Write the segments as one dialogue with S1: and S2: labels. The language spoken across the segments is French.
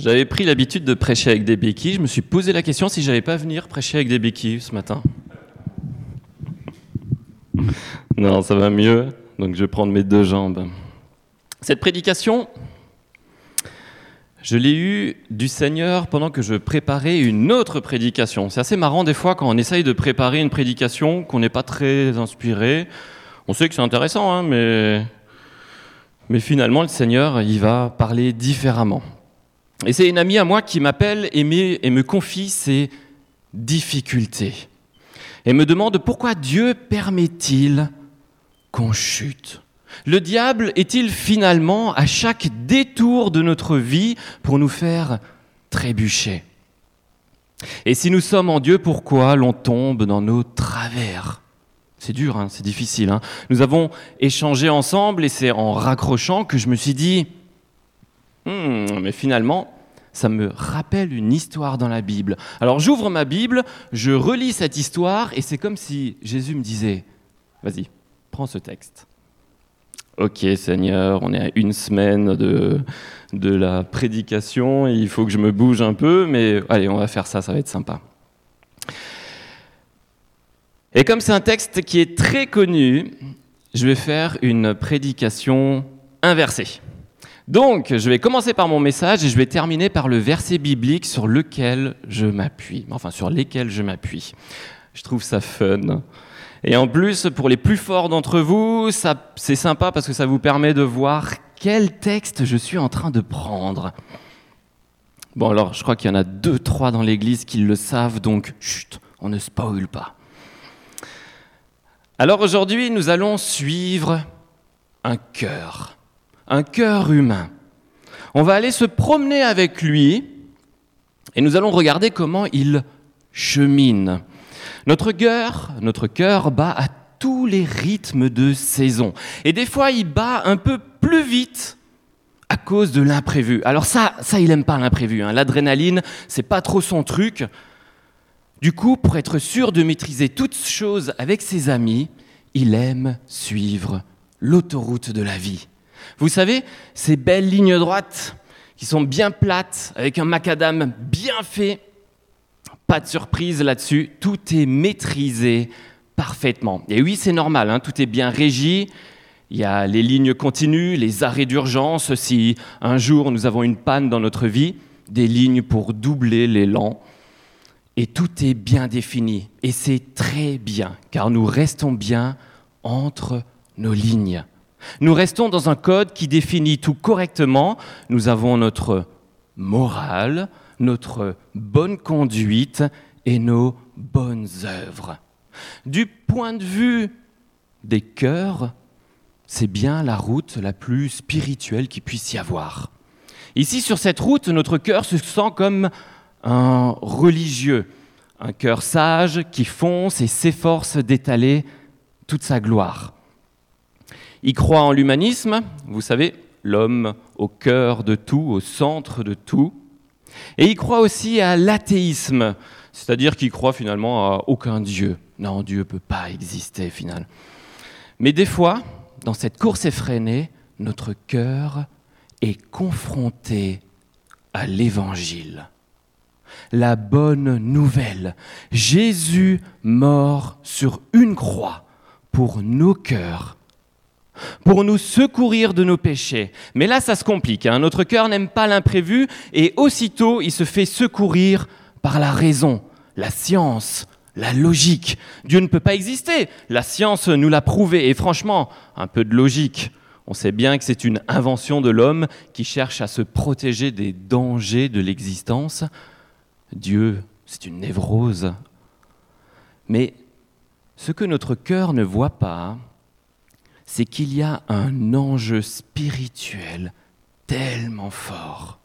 S1: J'avais pris l'habitude de prêcher avec des béquilles. Je me suis posé la question si j'allais pas venir prêcher avec des béquilles ce matin. Non, ça va mieux. Donc je vais prendre mes deux jambes. Cette prédication, je l'ai eue du Seigneur pendant que je préparais une autre prédication. C'est assez marrant des fois quand on essaye de préparer une prédication qu'on n'est pas très inspiré. On sait que c'est intéressant, hein, mais, mais finalement le Seigneur, il va parler différemment. Et c'est une amie à moi qui m'appelle et me confie ses difficultés. Et me demande pourquoi Dieu permet-il qu'on chute? Le diable est-il finalement à chaque détour de notre vie pour nous faire trébucher? Et si nous sommes en Dieu, pourquoi l'on tombe dans nos travers? C'est dur, hein, c'est difficile. Hein. Nous avons échangé ensemble et c'est en raccrochant que je me suis dit, Hmm, mais finalement, ça me rappelle une histoire dans la Bible. Alors j'ouvre ma Bible, je relis cette histoire, et c'est comme si Jésus me disait, vas-y, prends ce texte. Ok Seigneur, on est à une semaine de, de la prédication, il faut que je me bouge un peu, mais allez, on va faire ça, ça va être sympa. Et comme c'est un texte qui est très connu, je vais faire une prédication inversée. Donc, je vais commencer par mon message et je vais terminer par le verset biblique sur lequel je m'appuie, enfin sur lesquels je m'appuie. Je trouve ça fun. Et en plus, pour les plus forts d'entre vous, c'est sympa parce que ça vous permet de voir quel texte je suis en train de prendre. Bon, alors, je crois qu'il y en a deux, trois dans l'église qui le savent, donc, chut, on ne spoil pas. Alors aujourd'hui, nous allons suivre un cœur un cœur humain. On va aller se promener avec lui et nous allons regarder comment il chemine. Notre cœur, notre cœur bat à tous les rythmes de saison. Et des fois, il bat un peu plus vite à cause de l'imprévu. Alors ça, ça, il n'aime pas l'imprévu. Hein. L'adrénaline, c'est pas trop son truc. Du coup, pour être sûr de maîtriser toutes choses avec ses amis, il aime suivre l'autoroute de la vie. Vous savez, ces belles lignes droites qui sont bien plates, avec un macadam bien fait, pas de surprise là-dessus, tout est maîtrisé parfaitement. Et oui, c'est normal, hein, tout est bien régi. Il y a les lignes continues, les arrêts d'urgence, si un jour nous avons une panne dans notre vie, des lignes pour doubler l'élan. Et tout est bien défini. Et c'est très bien, car nous restons bien entre nos lignes. Nous restons dans un code qui définit tout correctement. Nous avons notre morale, notre bonne conduite et nos bonnes œuvres. Du point de vue des cœurs, c'est bien la route la plus spirituelle qu'il puisse y avoir. Ici, sur cette route, notre cœur se sent comme un religieux, un cœur sage qui fonce et s'efforce d'étaler toute sa gloire. Il croit en l'humanisme, vous savez, l'homme au cœur de tout, au centre de tout. Et il croit aussi à l'athéisme, c'est-à-dire qu'il croit finalement à aucun Dieu. Non, Dieu ne peut pas exister finalement. Mais des fois, dans cette course effrénée, notre cœur est confronté à l'Évangile. La bonne nouvelle, Jésus mort sur une croix pour nos cœurs pour nous secourir de nos péchés. Mais là, ça se complique. Hein. Notre cœur n'aime pas l'imprévu et aussitôt, il se fait secourir par la raison, la science, la logique. Dieu ne peut pas exister. La science nous l'a prouvé. Et franchement, un peu de logique. On sait bien que c'est une invention de l'homme qui cherche à se protéger des dangers de l'existence. Dieu, c'est une névrose. Mais ce que notre cœur ne voit pas, c'est qu'il y a un enjeu spirituel tellement fort.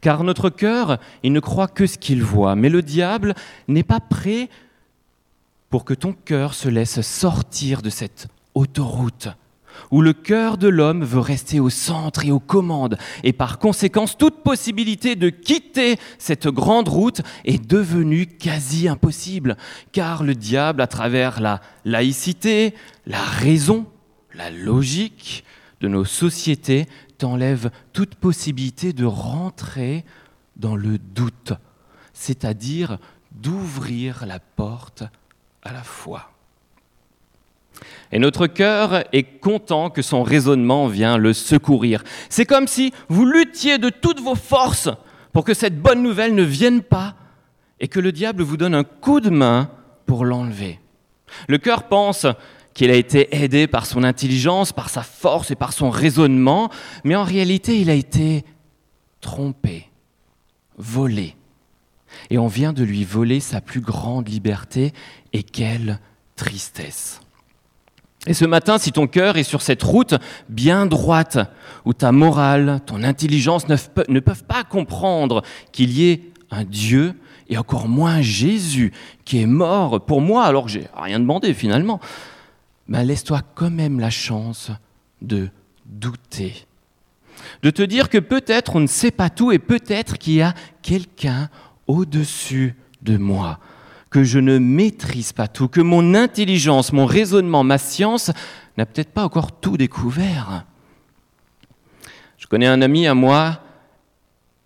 S1: Car notre cœur, il ne croit que ce qu'il voit, mais le diable n'est pas prêt pour que ton cœur se laisse sortir de cette autoroute où le cœur de l'homme veut rester au centre et aux commandes, et par conséquence toute possibilité de quitter cette grande route est devenue quasi impossible, car le diable, à travers la laïcité, la raison, la logique de nos sociétés, t'enlève toute possibilité de rentrer dans le doute, c'est-à-dire d'ouvrir la porte à la foi. Et notre cœur est content que son raisonnement vient le secourir. C'est comme si vous luttiez de toutes vos forces pour que cette bonne nouvelle ne vienne pas et que le diable vous donne un coup de main pour l'enlever. Le cœur pense qu'il a été aidé par son intelligence, par sa force et par son raisonnement, mais en réalité il a été trompé, volé. Et on vient de lui voler sa plus grande liberté, et quelle tristesse. Et ce matin, si ton cœur est sur cette route bien droite, où ta morale, ton intelligence ne peuvent pas comprendre qu'il y ait un Dieu, et encore moins Jésus, qui est mort pour moi alors que j'ai rien demandé finalement, ben laisse-toi quand même la chance de douter. De te dire que peut-être on ne sait pas tout et peut-être qu'il y a quelqu'un au-dessus de moi que je ne maîtrise pas tout, que mon intelligence, mon raisonnement, ma science n'a peut-être pas encore tout découvert. Je connais un ami à moi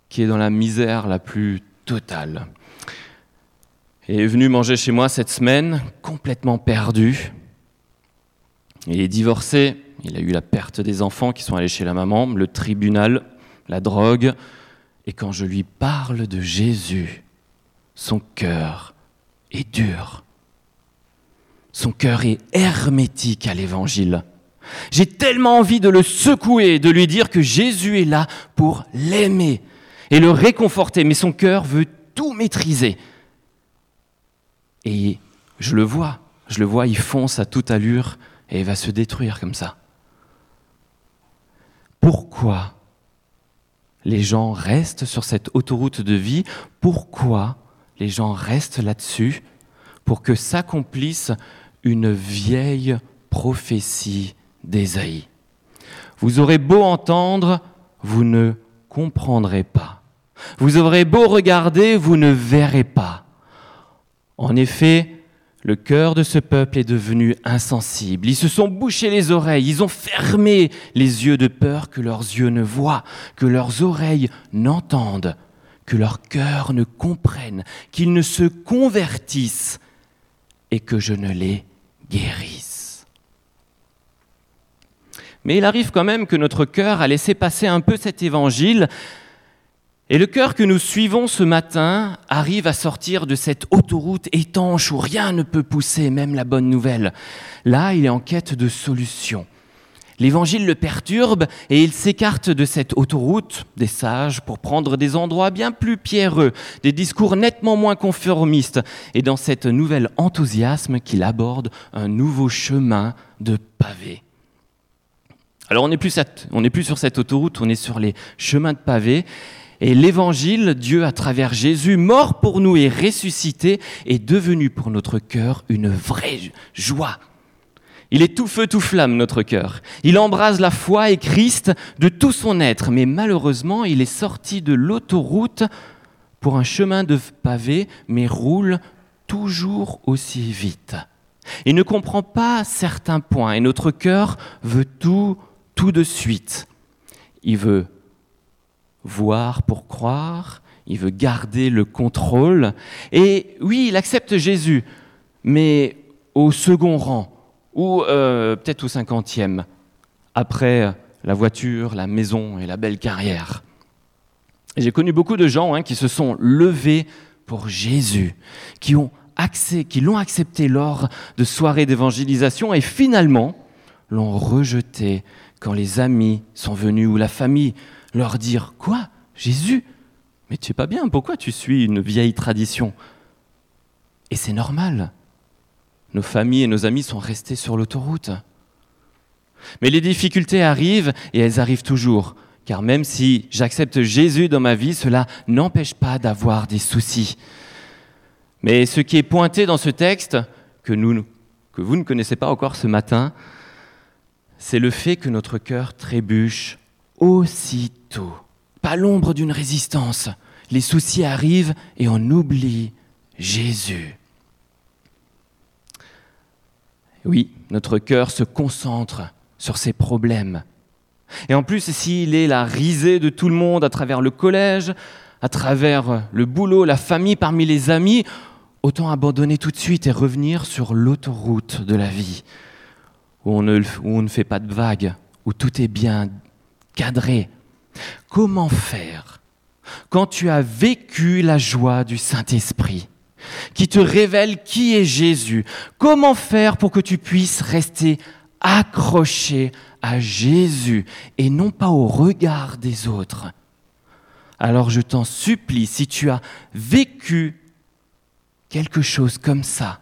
S1: qui est dans la misère la plus totale. Il est venu manger chez moi cette semaine, complètement perdu. Il est divorcé, il a eu la perte des enfants qui sont allés chez la maman, le tribunal, la drogue. Et quand je lui parle de Jésus, son cœur est dur. Son cœur est hermétique à l'évangile. J'ai tellement envie de le secouer, de lui dire que Jésus est là pour l'aimer et le réconforter, mais son cœur veut tout maîtriser. Et je le vois, je le vois, il fonce à toute allure et il va se détruire comme ça. Pourquoi les gens restent sur cette autoroute de vie? Pourquoi les gens restent là-dessus pour que s'accomplisse une vieille prophétie d'Ésaïe. Vous aurez beau entendre, vous ne comprendrez pas. Vous aurez beau regarder, vous ne verrez pas. En effet, le cœur de ce peuple est devenu insensible. Ils se sont bouchés les oreilles, ils ont fermé les yeux de peur que leurs yeux ne voient, que leurs oreilles n'entendent, que leur cœur ne comprenne, qu'ils ne se convertissent et que je ne les guérisse. Mais il arrive quand même que notre cœur a laissé passer un peu cet évangile et le cœur que nous suivons ce matin arrive à sortir de cette autoroute étanche où rien ne peut pousser, même la bonne nouvelle. Là, il est en quête de solutions. L'évangile le perturbe et il s'écarte de cette autoroute des sages pour prendre des endroits bien plus pierreux, des discours nettement moins conformistes, et dans cet nouvel enthousiasme qu'il aborde un nouveau chemin de pavés. Alors on n'est plus, plus, sur cette autoroute, on est sur les chemins de pavés. Et l'évangile, Dieu à travers Jésus, mort pour nous et ressuscité, est devenu pour notre cœur une vraie joie, il est tout feu, tout flamme, notre cœur. Il embrase la foi et Christ de tout son être, mais malheureusement, il est sorti de l'autoroute pour un chemin de pavé, mais roule toujours aussi vite. Il ne comprend pas certains points et notre cœur veut tout, tout de suite. Il veut voir pour croire, il veut garder le contrôle. Et oui, il accepte Jésus, mais au second rang ou euh, peut-être au cinquantième, après la voiture, la maison et la belle carrière. J'ai connu beaucoup de gens hein, qui se sont levés pour Jésus, qui ont qui l'ont accepté lors de soirées d'évangélisation et finalement l'ont rejeté quand les amis sont venus ou la famille leur dire Quoi Jésus? Mais tu es pas bien, pourquoi tu suis une vieille tradition? Et c'est normal. Nos familles et nos amis sont restés sur l'autoroute. Mais les difficultés arrivent et elles arrivent toujours. Car même si j'accepte Jésus dans ma vie, cela n'empêche pas d'avoir des soucis. Mais ce qui est pointé dans ce texte, que, vous ne connaissez pas encore ce matin, c'est le fait que notre cœur trébuche aussitôt. Pas l'ombre d'une résistance. Les soucis arrivent et on oublie Jésus. Oui, notre cœur se concentre sur ses problèmes Et en plus, s'il est la risée de tout le monde à travers le collège, à travers le boulot, la famille, parmi les amis, autant abandonner tout de suite et revenir sur l'autoroute de la vie, où on, ne, fait pas de vagues, où tout est bien cadré. Comment faire quand tu as vécu la joie du Saint-Esprit? Qui te révèle qui est Jésus Comment faire pour que tu puisses rester accroché à Jésus et non pas au regard des autres? Alors je t'en supplie, si tu as vécu quelque chose comme ça,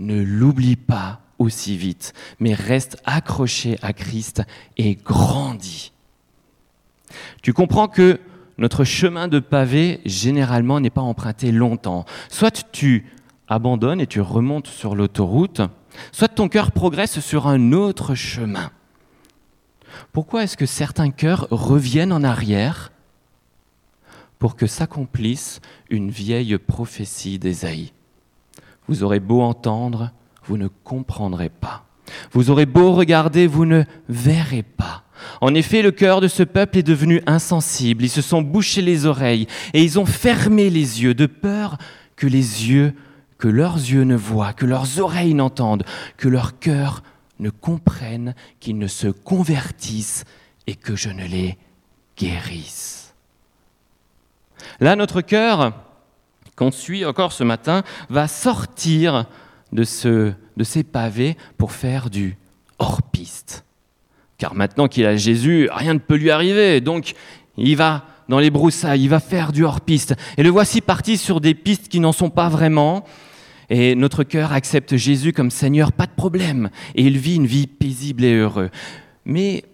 S1: ne l'oublie pas aussi vite, mais reste accroché à Christ et grandis. Tu comprends que notre chemin de pavé, généralement, n'est pas emprunté longtemps. Soit tu abandonnes et tu remontes sur l'autoroute, soit ton cœur progresse sur un autre chemin. Pourquoi est-ce que certains cœurs reviennent en arrière pour que s'accomplisse une vieille prophétie d'Ésaïe? Vous aurez beau entendre, vous ne comprendrez pas. Vous aurez beau regarder, vous ne verrez pas. En effet, le cœur de ce peuple est devenu insensible. Ils se sont bouchés les oreilles et ils ont fermé les yeux de peur que les yeux, que leurs yeux ne voient, que leurs oreilles n'entendent, que leur cœur ne comprenne, qu'ils ne se convertissent et que je ne les guérisse. Là, notre cœur, qu'on suit encore ce matin, va sortir de, de ces pavés pour faire du hors-piste. Car maintenant qu'il a Jésus, rien ne peut lui arriver. Donc, il va dans les broussailles, il va faire du hors-piste. Et le voici parti sur des pistes qui n'en sont pas vraiment. Et notre cœur accepte Jésus comme Seigneur, pas de problème. Et il vit une vie paisible et heureuse. Mais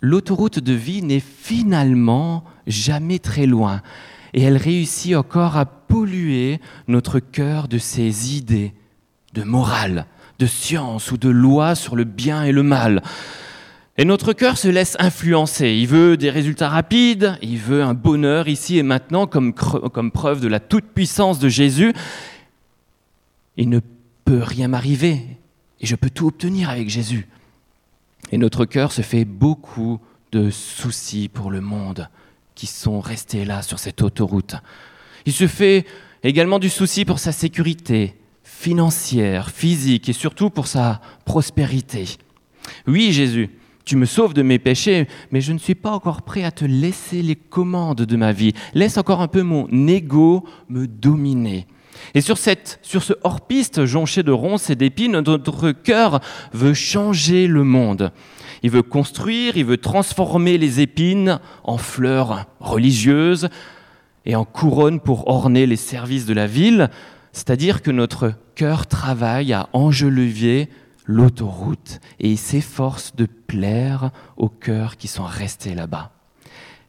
S1: l'autoroute de vie n'est finalement jamais très loin. Et elle réussit encore à polluer notre cœur de ses idées de morale, de science ou de loi sur le bien et le mal. Et notre cœur se laisse influencer. Il veut des résultats rapides, il veut un bonheur ici et maintenant comme, preuve de la toute-puissance de Jésus. Il ne peut rien m'arriver et je peux tout obtenir avec Jésus. Et notre cœur se fait beaucoup de soucis pour le monde qui sont restés là sur cette autoroute. Il se fait également du souci pour sa sécurité financière, physique et surtout pour sa prospérité. Oui, Jésus, tu me sauves de mes péchés, mais je ne suis pas encore prêt à te laisser les commandes de ma vie. Laisse encore un peu mon ego me dominer. Et sur, cette, sur ce hors-piste jonché de ronces et d'épines, notre cœur veut changer le monde. Il veut construire, il veut transformer les épines en fleurs religieuses et en couronnes pour orner les services de la ville. C'est-à-dire que notre cœur travaille à enjoliver l'autoroute et il s'efforce de plaire aux cœurs qui sont restés là-bas.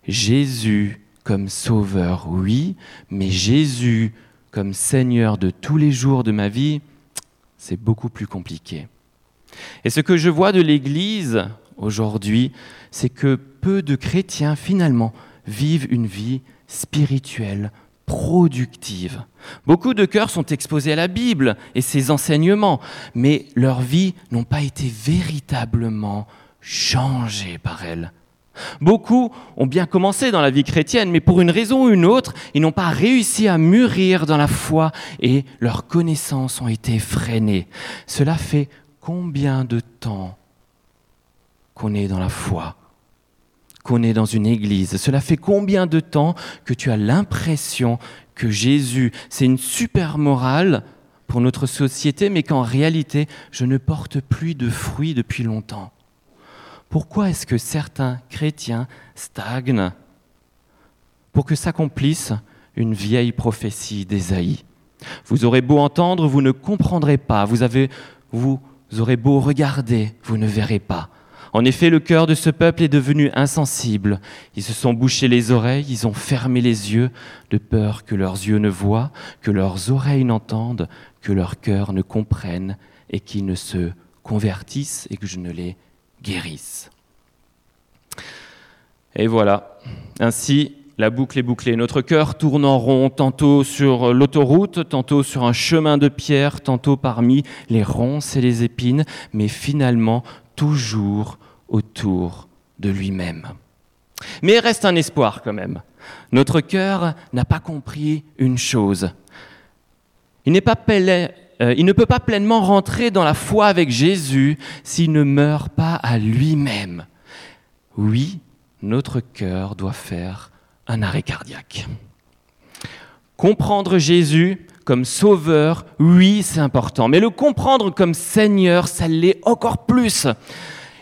S1: Jésus comme sauveur, oui, mais Jésus comme Seigneur de tous les jours de ma vie, c'est beaucoup plus compliqué. Et ce que je vois de l'Église aujourd'hui, c'est que peu de chrétiens finalement vivent une vie spirituelle productive. Beaucoup de cœurs sont exposés à la Bible et ses enseignements, mais leurs vies n'ont pas été véritablement changées par elle. Beaucoup ont bien commencé dans la vie chrétienne, mais pour une raison ou une autre, ils n'ont pas réussi à mûrir dans la foi et leurs connaissances ont été freinées. Cela fait combien de temps qu'on est dans la foi? Est dans une église Cela fait combien de temps que tu as l'impression que Jésus, c'est une super morale pour notre société, mais qu'en réalité, je ne porte plus de fruits depuis longtemps? Pourquoi est-ce que certains chrétiens stagnent pour que s'accomplisse une vieille prophétie d'Ésaïe? Vous aurez beau entendre, vous ne comprendrez pas. Vous aurez beau regarder, vous ne verrez pas. En effet, le cœur de ce peuple est devenu insensible. Ils se sont bouchés les oreilles, ils ont fermé les yeux, de peur que leurs yeux ne voient, que leurs oreilles n'entendent, que leur cœur ne comprenne, et qu'ils ne se convertissent et que je ne les guérisse. Et voilà, ainsi la boucle est bouclée. Notre cœur tourne en rond, tantôt sur l'autoroute, tantôt sur un chemin de pierre, tantôt parmi les ronces et les épines, mais finalement toujours autour de lui-même. Mais il reste un espoir quand même. Notre cœur n'a pas compris une chose. Il, pas euh, il ne peut pas pleinement rentrer dans la foi avec Jésus s'il ne meurt pas à lui-même. Oui, notre cœur doit faire un arrêt cardiaque. Comprendre Jésus comme sauveur, oui, c'est important, mais le comprendre comme Seigneur, ça l'est encore plus.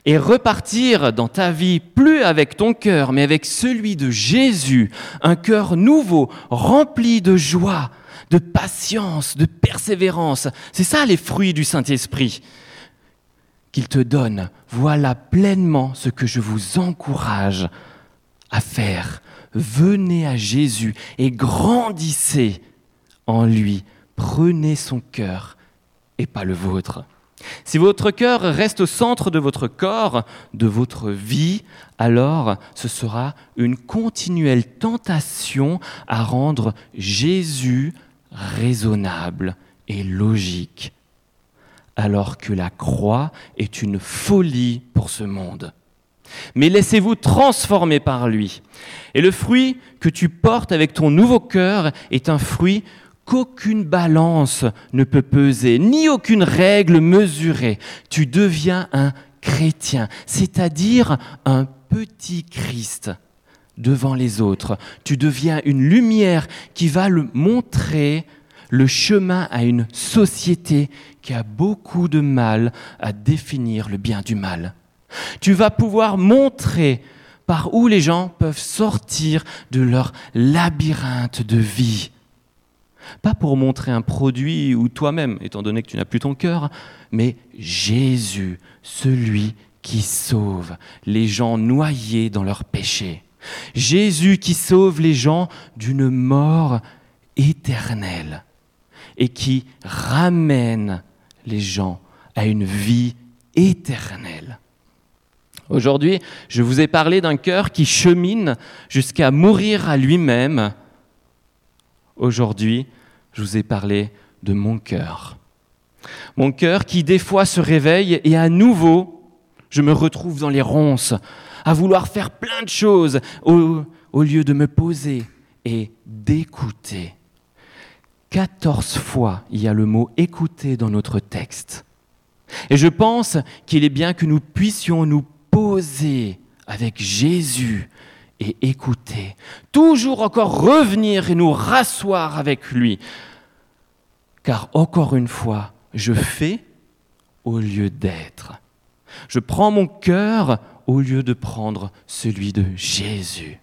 S1: Et repartir dans ta vie, plus avec ton cœur, mais avec celui de Jésus, un cœur nouveau, rempli de joie, de patience, de persévérance. C'est ça les fruits du Saint-Esprit qu'il te donne. Voilà pleinement ce que je vous encourage à faire. Venez à Jésus et grandissez en lui. Prenez son cœur et pas le vôtre. Si votre cœur reste au centre de votre corps, de votre vie, alors ce sera une continuelle tentation à rendre Jésus raisonnable et logique, alors que la croix est une folie pour ce monde. Mais laissez-vous transformer par lui. Et le fruit que tu portes avec ton nouveau cœur est un fruit qu'aucune balance ne peut peser, ni aucune règle mesurer. Tu deviens un chrétien, c'est-à-dire un petit Christ devant les autres. Tu deviens une lumière qui va le montrer le chemin à une société qui a beaucoup de mal à définir le bien du mal. Tu vas pouvoir montrer par où les gens peuvent sortir de leur labyrinthe de vie. Pas pour montrer un produit ou toi-même, étant donné que tu n'as plus ton cœur, mais Jésus, celui qui sauve les gens noyés dans leurs péchés. Jésus qui sauve les gens d'une mort éternelle et qui ramène les gens à une vie éternelle. Aujourd'hui, je vous ai parlé d'un cœur qui chemine jusqu'à mourir à lui-même. Aujourd'hui, je vous ai parlé de mon cœur. Mon cœur qui des fois se réveille et à nouveau, je me retrouve dans les ronces, à vouloir faire plein de choses au, lieu de me poser et d'écouter. Quatorze fois, il y a le mot écouter dans notre texte. Et je pense qu'il est bien que nous puissions nous poser avec Jésus et écouter, toujours encore revenir et nous rasseoir avec lui. Car encore une fois, je fais au lieu d'être. Je prends mon cœur au lieu de prendre celui de Jésus.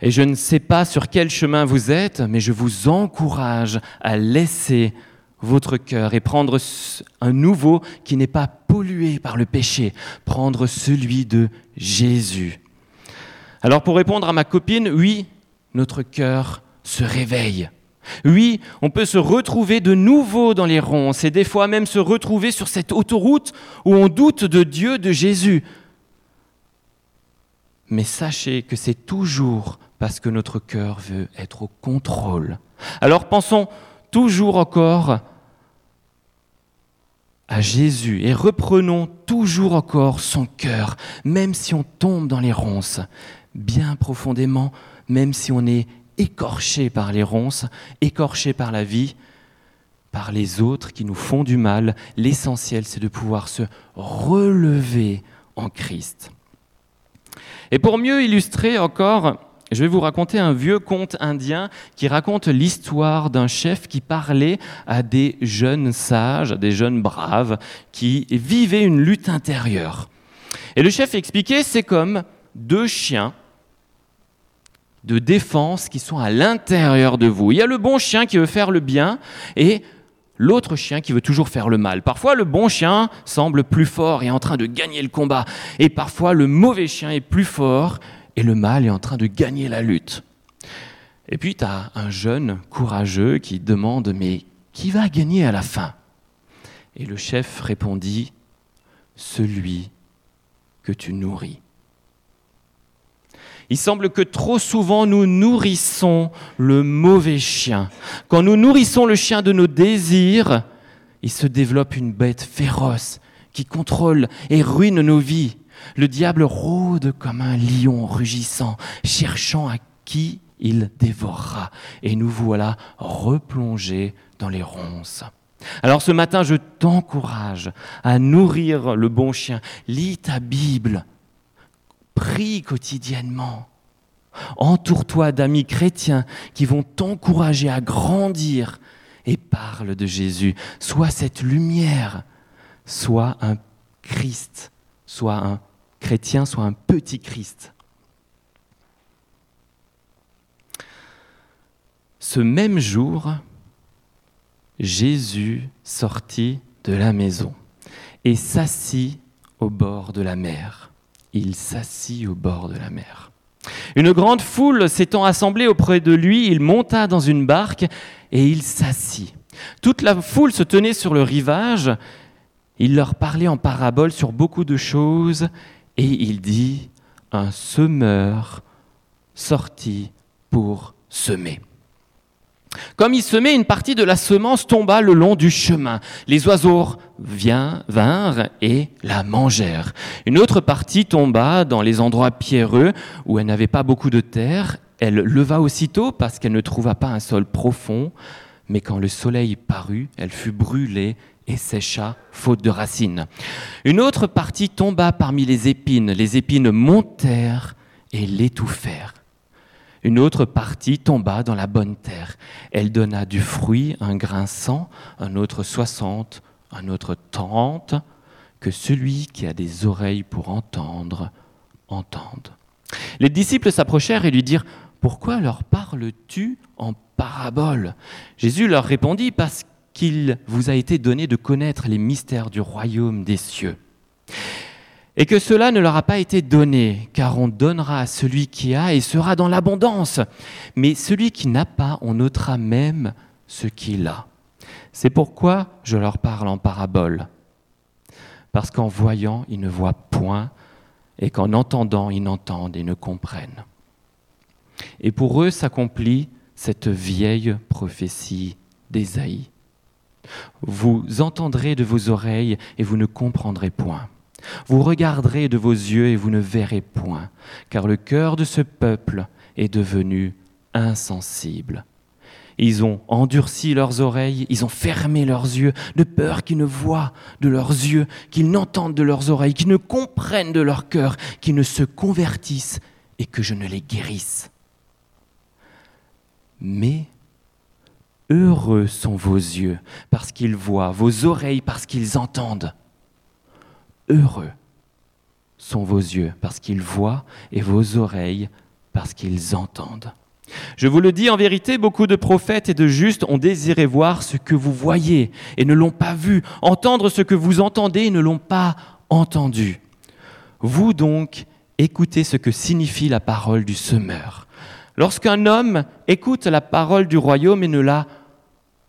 S1: Et je ne sais pas sur quel chemin vous êtes, mais je vous encourage à laisser votre cœur et prendre un nouveau qui n'est pas pollué par le péché, prendre celui de Jésus. Alors pour répondre à ma copine, oui, notre cœur se réveille. Oui, on peut se retrouver de nouveau dans les ronces et des fois même se retrouver sur cette autoroute où on doute de Dieu, de Jésus. Mais sachez que c'est toujours parce que notre cœur veut être au contrôle. Alors pensons toujours encore à Jésus et reprenons toujours encore son cœur, même si on tombe dans les ronces, bien profondément, même si on est écorché par les ronces, écorché par la vie, par les autres qui nous font du mal. L'essentiel, c'est de pouvoir se relever en Christ. Et pour mieux illustrer encore, je vais vous raconter un vieux conte indien qui raconte l'histoire d'un chef qui parlait à des jeunes sages, des jeunes braves, qui vivaient une lutte intérieure. Et le chef expliquait, c'est comme deux chiens de défense qui sont à l'intérieur de vous. Il y a le bon chien qui veut faire le bien et l'autre chien qui veut toujours faire le mal. Parfois, le bon chien semble plus fort et en train de gagner le combat. Et parfois, le mauvais chien est plus fort et le mal est en train de gagner la lutte. Et puis, tu as un jeune courageux qui demande, mais qui va gagner à la fin? Et le chef répondit, celui que tu nourris. Il semble que trop souvent nous nourrissons le mauvais chien. Quand nous nourrissons le chien de nos désirs, il se développe une bête féroce qui contrôle et ruine nos vies. Le diable rôde comme un lion rugissant, cherchant à qui il dévorera. Et nous voilà replongés dans les ronces. Alors ce matin, je t'encourage à nourrir le bon chien. Lis ta Bible. Prie quotidiennement. Entoure-toi d'amis chrétiens qui vont t'encourager à grandir et parle de Jésus. Sois cette lumière, sois un Christ, sois un chrétien, sois un petit Christ. Ce même jour, Jésus sortit de la maison et s'assit au bord de la mer. Il s'assit au bord de la mer. Une grande foule s'étant assemblée auprès de lui, il monta dans une barque et il s'assit. Toute la foule se tenait sur le rivage. Il leur parlait en parabole sur beaucoup de choses et il dit, un semeur sortit pour semer. Comme il semait, une partie de la semence tomba le long du chemin. Les oiseaux vinrent et la mangèrent. Une autre partie tomba dans les endroits pierreux où elle n'avait pas beaucoup de terre. Elle leva aussitôt parce qu'elle ne trouva pas un sol profond. Mais quand le soleil parut, elle fut brûlée et sécha, faute de racines. Une autre partie tomba parmi les épines. Les épines montèrent et l'étouffèrent. Une autre partie tomba dans la bonne terre. Elle donna du fruit, un grain cent, un autre soixante, un autre trente, que celui qui a des oreilles pour entendre, entende. Les disciples s'approchèrent et lui dirent, Pourquoi leur parles-tu en parabole Jésus leur répondit, Parce qu'il vous a été donné de connaître les mystères du royaume des cieux et que cela ne leur a pas été donné, car on donnera à celui qui a et sera dans l'abondance. Mais celui qui n'a pas, on notera même ce qu'il a. C'est pourquoi je leur parle en parabole. Parce qu'en voyant, ils ne voient point, et qu'en entendant, ils n'entendent et ne comprennent. Et pour eux s'accomplit cette vieille prophétie d'Ésaïe. Vous entendrez de vos oreilles et vous ne comprendrez point. Vous regarderez de vos yeux et vous ne verrez point, car le cœur de ce peuple est devenu insensible. Ils ont endurci leurs oreilles, ils ont fermé leurs yeux, de peur qu'ils ne voient de leurs yeux, qu'ils n'entendent de leurs oreilles, qu'ils ne comprennent de leur cœur, qu'ils ne se convertissent et que je ne les guérisse. Mais heureux sont vos yeux parce qu'ils voient, vos oreilles parce qu'ils entendent. Heureux sont vos yeux parce qu'ils voient et vos oreilles parce qu'ils entendent. Je vous le dis en vérité, beaucoup de prophètes et de justes ont désiré voir ce que vous voyez et ne l'ont pas vu, entendre ce que vous entendez et ne l'ont pas entendu. Vous donc, écoutez ce que signifie la parole du semeur. Lorsqu'un homme écoute la parole du royaume et ne la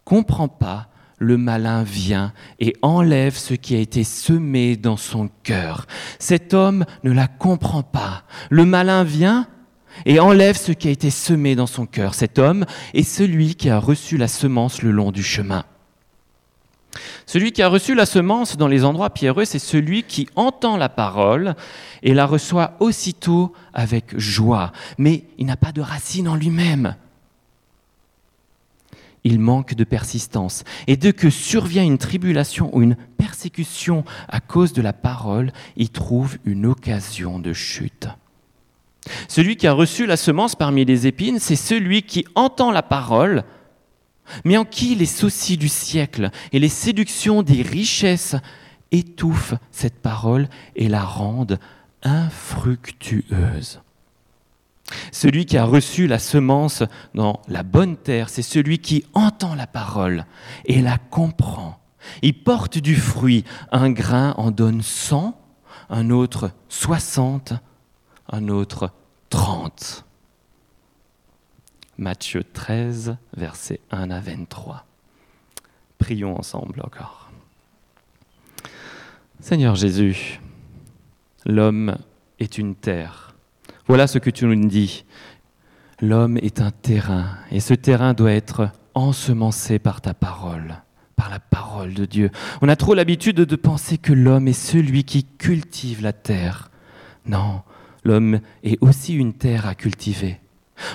S1: comprend pas, le malin vient et enlève ce qui a été semé dans son cœur. Cet homme ne la comprend pas. Le malin vient et enlève ce qui a été semé dans son cœur. Cet homme est celui qui a reçu la semence le long du chemin. Celui qui a reçu la semence dans les endroits pierreux, c'est celui qui entend la parole et la reçoit aussitôt avec joie, mais il n'a pas de racine en lui-même il manque de persistance. Et dès que survient une tribulation ou une persécution à cause de la parole, il trouve une occasion de chute. Celui qui a reçu la semence parmi les épines, c'est celui qui entend la parole, mais en qui les soucis du siècle et les séductions des richesses étouffent cette parole et la rendent infructueuse. Celui qui a reçu la semence dans la bonne terre, c'est celui qui entend la parole et la comprend. Il porte du fruit. Un grain en donne cent, un autre soixante, un autre trente. Matthieu 13, versets 1 à 23. Prions ensemble encore. Seigneur Jésus, l'homme est une terre voilà ce que tu nous dis. L'homme est un terrain et ce terrain doit être ensemencé par ta parole, par la parole de Dieu. On a trop l'habitude de penser que l'homme est celui qui cultive la terre. Non, l'homme est aussi une terre à cultiver.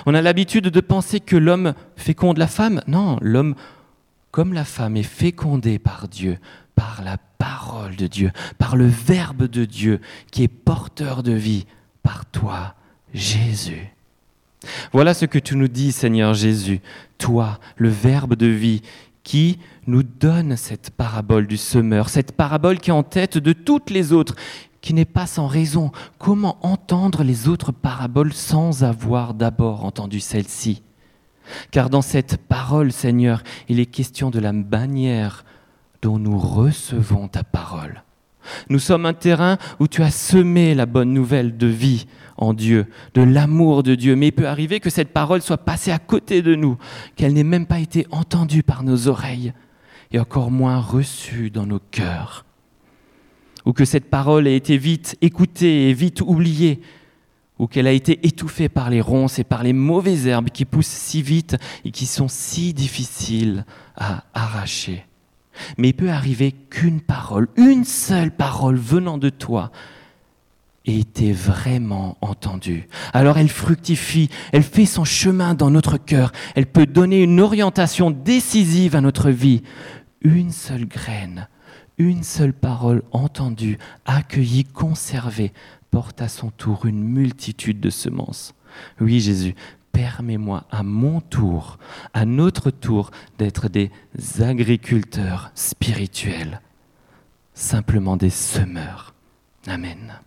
S1: On a l'habitude de penser que l'homme féconde la femme. Non, l'homme, comme la femme, est fécondé par Dieu, par la parole de Dieu, par le Verbe de Dieu qui est porteur de vie, par toi, Jésus. Voilà ce que tu nous dis, Seigneur Jésus, toi, le Verbe de vie, qui nous donne cette parabole du semeur, cette parabole qui est en tête de toutes les autres, qui n'est pas sans raison. Comment entendre les autres paraboles sans avoir d'abord entendu celle-ci? Car dans cette parole, Seigneur, il est question de la manière dont nous recevons ta parole. Nous sommes un terrain où tu as semé la bonne nouvelle de vie en Dieu, de l'amour de Dieu. Mais il peut arriver que cette parole soit passée à côté de nous, qu'elle n'ait même pas été entendue par nos oreilles et encore moins reçue dans nos cœurs. Ou que cette parole ait été vite écoutée et vite oubliée, ou qu'elle a été étouffée par les ronces et par les mauvaises herbes qui poussent si vite et qui sont si difficiles à arracher. Mais il peut arriver qu'une parole, une seule parole venant de toi, été vraiment entendue. Alors elle fructifie, elle fait son chemin dans notre cœur, elle peut donner une orientation décisive à notre vie. Une seule graine, une seule parole entendue, accueillie, conservée, porte à son tour une multitude de semences. Oui Jésus, permets-moi à mon tour, à notre tour, d'être des agriculteurs spirituels, simplement des semeurs. Amen.